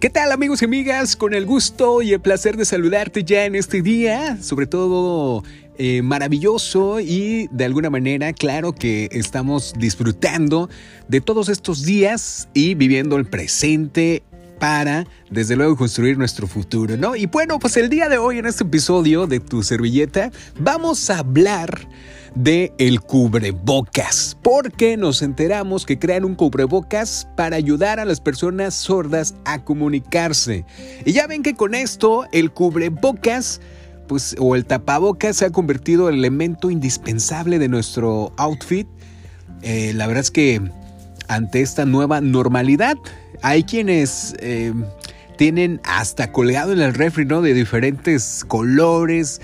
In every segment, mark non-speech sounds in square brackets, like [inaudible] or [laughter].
¿Qué tal amigos y amigas? Con el gusto y el placer de saludarte ya en este día, sobre todo eh, maravilloso y de alguna manera, claro que estamos disfrutando de todos estos días y viviendo el presente para, desde luego, construir nuestro futuro, ¿no? Y bueno, pues el día de hoy en este episodio de Tu Servilleta vamos a hablar de el cubrebocas, porque nos enteramos que crean un cubrebocas para ayudar a las personas sordas a comunicarse. Y ya ven que con esto el cubrebocas pues, o el tapabocas se ha convertido en el elemento indispensable de nuestro outfit. Eh, la verdad es que ante esta nueva normalidad hay quienes eh, tienen hasta colgado en el refri, ¿no? De diferentes colores,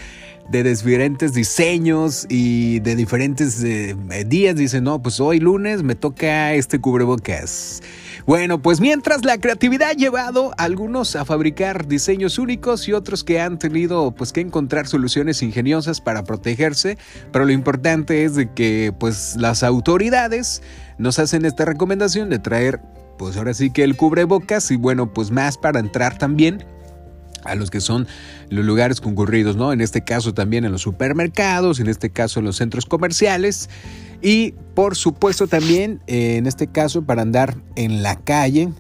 de diferentes diseños y de diferentes eh, días. Dicen, no, pues hoy lunes me toca este cubrebocas. Bueno, pues mientras la creatividad ha llevado a algunos a fabricar diseños únicos y otros que han tenido pues que encontrar soluciones ingeniosas para protegerse, pero lo importante es de que pues las autoridades nos hacen esta recomendación de traer pues ahora sí que el cubrebocas y bueno, pues más para entrar también a los que son los lugares concurridos, ¿no? En este caso también en los supermercados, en este caso en los centros comerciales y por supuesto también eh, en este caso para andar en la calle,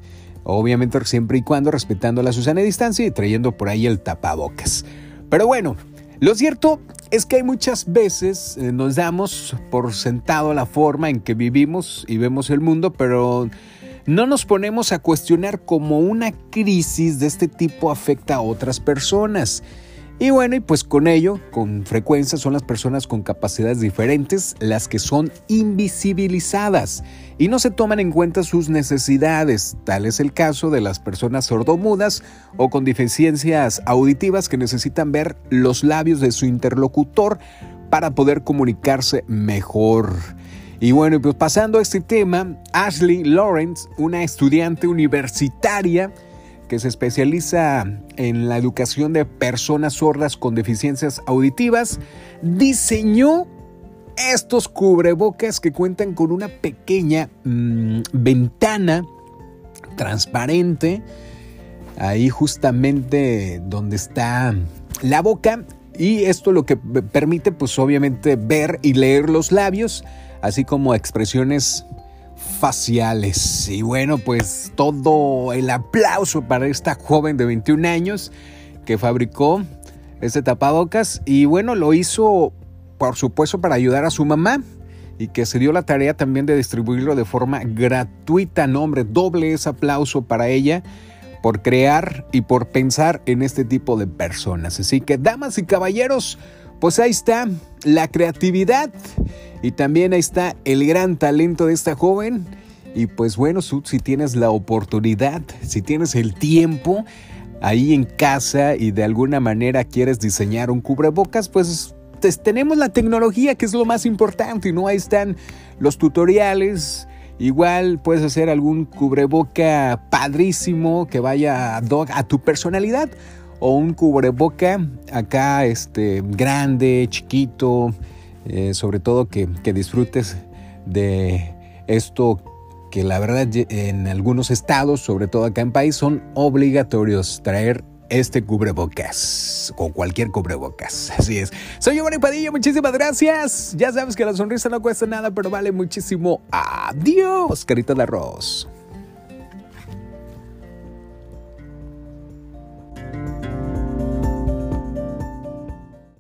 obviamente siempre y cuando respetando la Susana distancia y trayendo por ahí el tapabocas. Pero bueno, lo cierto es que hay muchas veces eh, nos damos por sentado la forma en que vivimos y vemos el mundo, pero no nos ponemos a cuestionar cómo una crisis de este tipo afecta a otras personas. Y bueno, y pues con ello, con frecuencia son las personas con capacidades diferentes las que son invisibilizadas y no se toman en cuenta sus necesidades. Tal es el caso de las personas sordomudas o con deficiencias auditivas que necesitan ver los labios de su interlocutor para poder comunicarse mejor. Y bueno, pues pasando a este tema, Ashley Lawrence, una estudiante universitaria que se especializa en la educación de personas sordas con deficiencias auditivas, diseñó estos cubrebocas que cuentan con una pequeña mm, ventana transparente, ahí justamente donde está la boca, y esto lo que permite pues obviamente ver y leer los labios así como expresiones faciales. Y bueno, pues todo el aplauso para esta joven de 21 años que fabricó este tapabocas y bueno, lo hizo por supuesto para ayudar a su mamá y que se dio la tarea también de distribuirlo de forma gratuita. No, hombre, doble ese aplauso para ella por crear y por pensar en este tipo de personas. Así que, damas y caballeros, pues ahí está la creatividad y también ahí está el gran talento de esta joven. Y pues bueno, si tienes la oportunidad, si tienes el tiempo ahí en casa y de alguna manera quieres diseñar un cubrebocas, pues tenemos la tecnología que es lo más importante, ¿no? Ahí están los tutoriales. Igual puedes hacer algún cubreboca padrísimo que vaya a tu personalidad o un cubreboca acá este, grande, chiquito, eh, sobre todo que, que disfrutes de esto que la verdad en algunos estados, sobre todo acá en país, son obligatorios traer este cubrebocas o cualquier cubrebocas. [laughs] Así es. Soy Giovanni Padilla, muchísimas gracias. Ya sabes que la sonrisa no cuesta nada, pero vale muchísimo. Adiós, carita de arroz.